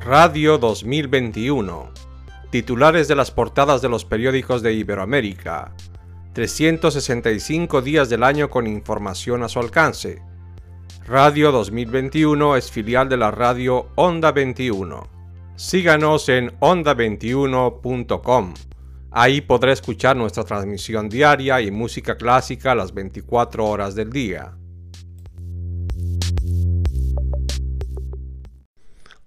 Radio 2021. Titulares de las portadas de los periódicos de Iberoamérica. 365 días del año con información a su alcance. Radio 2021 es filial de la radio Onda 21. Síganos en onda21.com. Ahí podrá escuchar nuestra transmisión diaria y música clásica las 24 horas del día.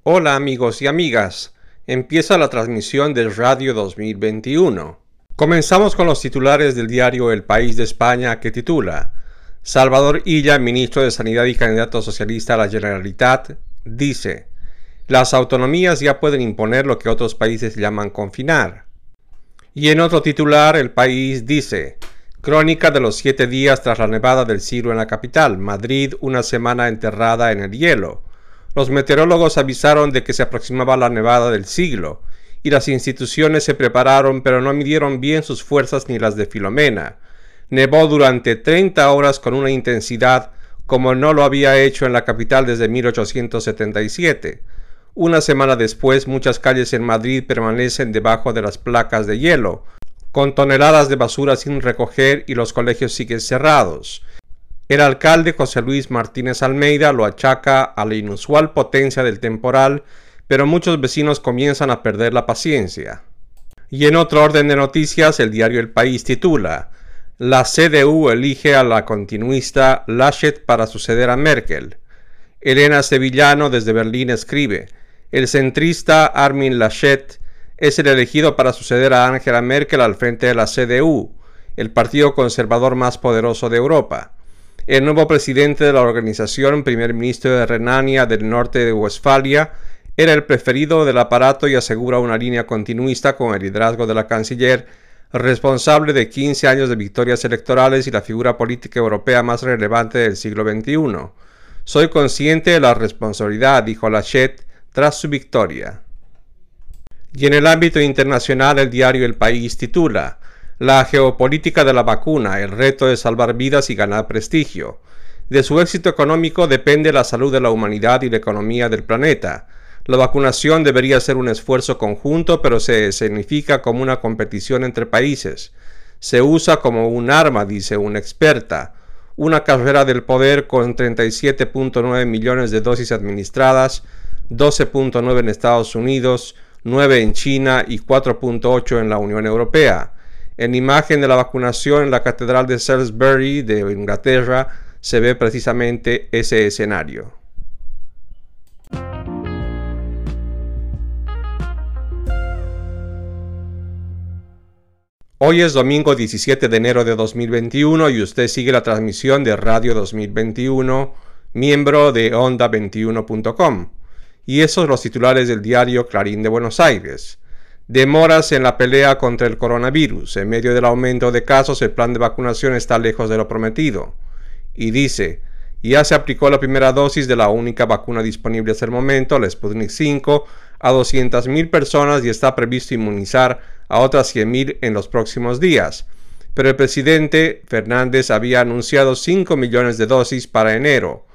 Hola amigos y amigas, empieza la transmisión del Radio 2021. Comenzamos con los titulares del diario El País de España que titula Salvador Illa, ministro de Sanidad y candidato socialista a la Generalitat, dice Las autonomías ya pueden imponer lo que otros países llaman confinar. Y en otro titular, El País dice Crónica de los siete días tras la nevada del siglo en la capital, Madrid una semana enterrada en el hielo. Los meteorólogos avisaron de que se aproximaba la nevada del siglo, y las instituciones se prepararon pero no midieron bien sus fuerzas ni las de Filomena. Nevó durante 30 horas con una intensidad como no lo había hecho en la capital desde 1877. Una semana después muchas calles en Madrid permanecen debajo de las placas de hielo, con toneladas de basura sin recoger y los colegios siguen cerrados. El alcalde José Luis Martínez Almeida lo achaca a la inusual potencia del temporal, pero muchos vecinos comienzan a perder la paciencia. Y en otro orden de noticias, el diario El País titula La CDU elige a la continuista Laschet para suceder a Merkel. Elena Sevillano desde Berlín escribe El centrista Armin Laschet es el elegido para suceder a Angela Merkel al frente de la CDU, el partido conservador más poderoso de Europa. El nuevo presidente de la organización, primer ministro de Renania del norte de Westfalia, era el preferido del aparato y asegura una línea continuista con el liderazgo de la canciller, responsable de 15 años de victorias electorales y la figura política europea más relevante del siglo XXI. Soy consciente de la responsabilidad, dijo Lachet tras su victoria. Y en el ámbito internacional, el diario El País titula la geopolítica de la vacuna, el reto de salvar vidas y ganar prestigio. De su éxito económico depende la salud de la humanidad y la economía del planeta. La vacunación debería ser un esfuerzo conjunto, pero se significa como una competición entre países. Se usa como un arma, dice una experta. Una carrera del poder con 37.9 millones de dosis administradas, 12.9 en Estados Unidos, 9 en China y 4.8 en la Unión Europea. En imagen de la vacunación en la Catedral de Salisbury de Inglaterra se ve precisamente ese escenario. Hoy es domingo 17 de enero de 2021 y usted sigue la transmisión de Radio 2021, miembro de onda21.com. Y esos los titulares del diario Clarín de Buenos Aires. Demoras en la pelea contra el coronavirus. En medio del aumento de casos, el plan de vacunación está lejos de lo prometido. Y dice, ya se aplicó la primera dosis de la única vacuna disponible hasta el momento, la Sputnik 5, a 200.000 personas y está previsto inmunizar a otras 100.000 en los próximos días. Pero el presidente Fernández había anunciado 5 millones de dosis para enero.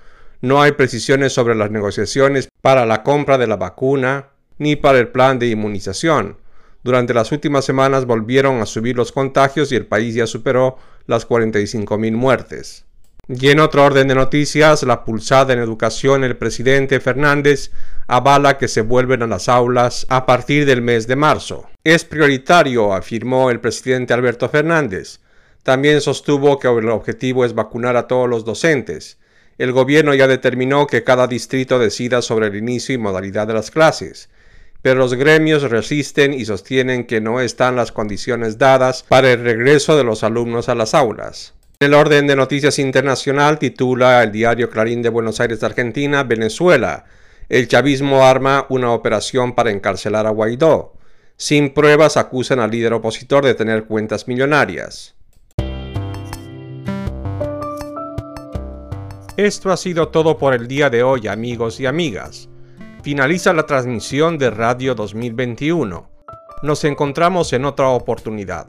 No hay precisiones sobre las negociaciones para la compra de la vacuna ni para el plan de inmunización. Durante las últimas semanas volvieron a subir los contagios y el país ya superó las 45.000 muertes. Y en otro orden de noticias, la pulsada en educación, el presidente Fernández avala que se vuelven a las aulas a partir del mes de marzo. Es prioritario, afirmó el presidente Alberto Fernández. También sostuvo que el objetivo es vacunar a todos los docentes. El gobierno ya determinó que cada distrito decida sobre el inicio y modalidad de las clases pero los gremios resisten y sostienen que no están las condiciones dadas para el regreso de los alumnos a las aulas. En el orden de noticias internacional titula el diario Clarín de Buenos Aires Argentina, Venezuela. El chavismo arma una operación para encarcelar a Guaidó. Sin pruebas acusan al líder opositor de tener cuentas millonarias. Esto ha sido todo por el día de hoy, amigos y amigas finaliza la transmisión de Radio 2021. Nos encontramos en otra oportunidad.